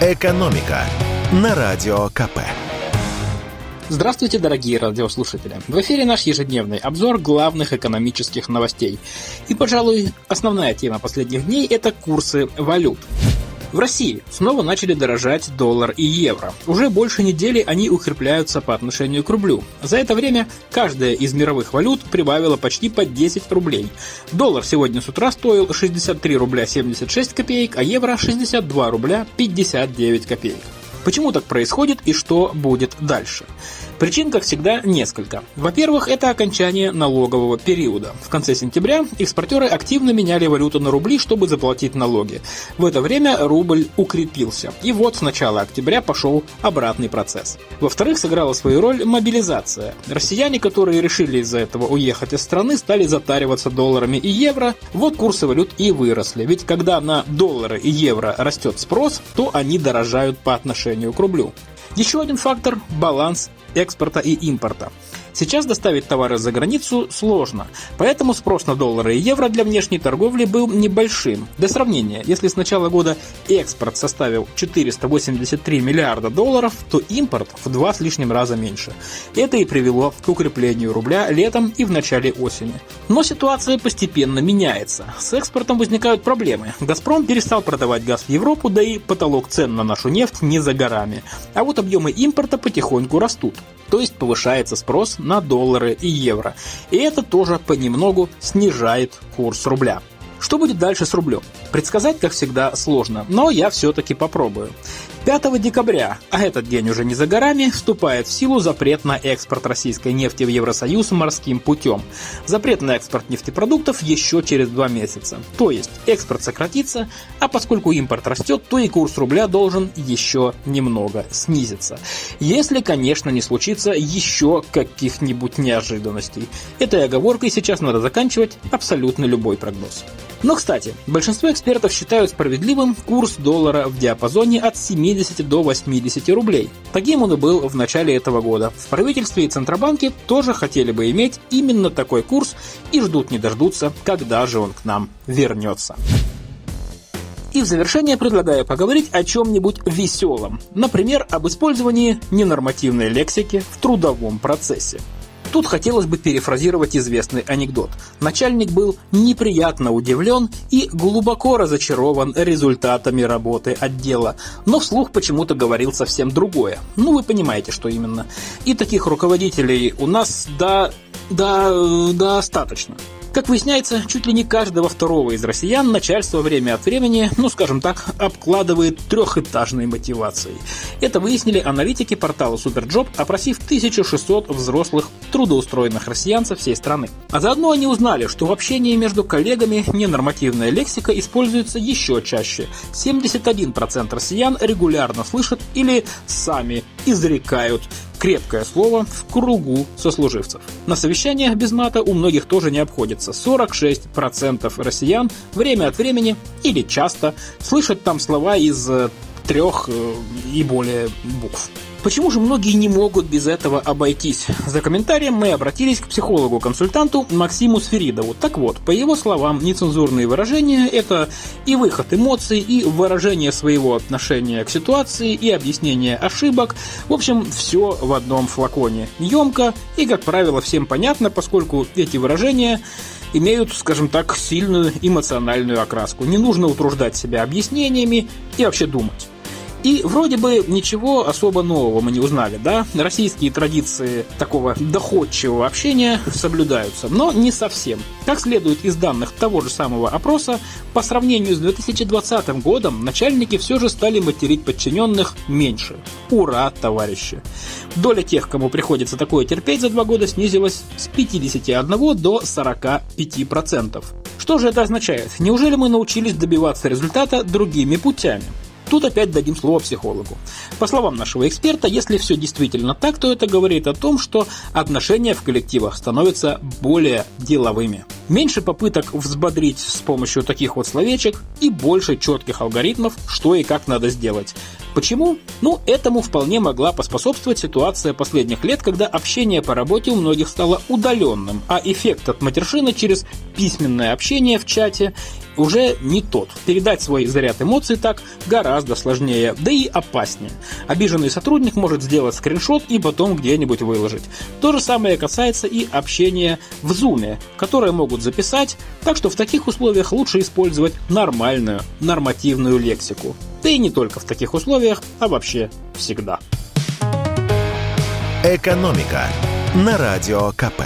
«Экономика» на Радио КП. Здравствуйте, дорогие радиослушатели! В эфире наш ежедневный обзор главных экономических новостей. И, пожалуй, основная тема последних дней – это курсы валют. В России снова начали дорожать доллар и евро. Уже больше недели они укрепляются по отношению к рублю. За это время каждая из мировых валют прибавила почти по 10 рублей. Доллар сегодня с утра стоил 63 рубля 76 копеек, а евро 62 рубля 59 копеек. Почему так происходит и что будет дальше? Причин, как всегда, несколько. Во-первых, это окончание налогового периода. В конце сентября экспортеры активно меняли валюту на рубли, чтобы заплатить налоги. В это время рубль укрепился. И вот с начала октября пошел обратный процесс. Во-вторых, сыграла свою роль мобилизация. Россияне, которые решили из-за этого уехать из страны, стали затариваться долларами и евро. Вот курсы валют и выросли. Ведь когда на доллары и евро растет спрос, то они дорожают по отношению к рублю. Еще один фактор – баланс экспорта и импорта. Сейчас доставить товары за границу сложно, поэтому спрос на доллары и евро для внешней торговли был небольшим. Для сравнения, если с начала года экспорт составил 483 миллиарда долларов, то импорт в два с лишним раза меньше. Это и привело к укреплению рубля летом и в начале осени. Но ситуация постепенно меняется. С экспортом возникают проблемы. «Газпром» перестал продавать газ в Европу, да и потолок цен на нашу нефть не за горами. А вот объемы импорта потихоньку растут. То есть повышается спрос на доллары и евро. И это тоже понемногу снижает курс рубля. Что будет дальше с рублем? Предсказать, как всегда, сложно, но я все-таки попробую. 5 декабря, а этот день уже не за горами, вступает в силу запрет на экспорт российской нефти в Евросоюз морским путем. Запрет на экспорт нефтепродуктов еще через два месяца. То есть экспорт сократится, а поскольку импорт растет, то и курс рубля должен еще немного снизиться. Если, конечно, не случится еще каких-нибудь неожиданностей. Этой оговоркой сейчас надо заканчивать абсолютно любой прогноз. Но, кстати, большинство экспертов считают справедливым курс доллара в диапазоне от 70 до 80 рублей. Таким он и был в начале этого года. В правительстве и Центробанке тоже хотели бы иметь именно такой курс и ждут не дождутся, когда же он к нам вернется. И в завершение предлагаю поговорить о чем-нибудь веселом. Например, об использовании ненормативной лексики в трудовом процессе. Тут хотелось бы перефразировать известный анекдот. Начальник был неприятно удивлен и глубоко разочарован результатами работы отдела, но вслух почему-то говорил совсем другое. Ну, вы понимаете, что именно. И таких руководителей у нас, да, да, достаточно. Как выясняется, чуть ли не каждого второго из россиян начальство время от времени, ну скажем так, обкладывает трехэтажной мотивацией. Это выяснили аналитики портала Superjob, опросив 1600 взрослых трудоустроенных россиян со всей страны. А заодно они узнали, что в общении между коллегами ненормативная лексика используется еще чаще. 71% россиян регулярно слышат или сами изрекают крепкое слово в кругу сослуживцев. На совещаниях без мата у многих тоже не обходится. 46% россиян время от времени или часто слышат там слова из э, трех э, и более букв. Почему же многие не могут без этого обойтись? За комментарием мы обратились к психологу-консультанту Максиму Сферидову. Так вот, по его словам, нецензурные выражения – это и выход эмоций, и выражение своего отношения к ситуации, и объяснение ошибок. В общем, все в одном флаконе. Емко и, как правило, всем понятно, поскольку эти выражения имеют, скажем так, сильную эмоциональную окраску. Не нужно утруждать себя объяснениями и вообще думать. И вроде бы ничего особо нового мы не узнали, да? Российские традиции такого доходчивого общения соблюдаются, но не совсем. Как следует из данных того же самого опроса, по сравнению с 2020 годом начальники все же стали материть подчиненных меньше. Ура, товарищи! Доля тех, кому приходится такое терпеть за два года, снизилась с 51 до 45%. Что же это означает? Неужели мы научились добиваться результата другими путями? Тут опять дадим слово психологу. По словам нашего эксперта, если все действительно так, то это говорит о том, что отношения в коллективах становятся более деловыми. Меньше попыток взбодрить с помощью таких вот словечек и больше четких алгоритмов, что и как надо сделать. Почему? Ну, этому вполне могла поспособствовать ситуация последних лет, когда общение по работе у многих стало удаленным, а эффект от матершины через письменное общение в чате уже не тот. Передать свой заряд эмоций так гораздо сложнее, да и опаснее. Обиженный сотрудник может сделать скриншот и потом где-нибудь выложить. То же самое касается и общения в Zoom, которое могут записать, так что в таких условиях лучше использовать нормальную, нормативную лексику. Да и не только в таких условиях, а вообще всегда. Экономика на радио КП.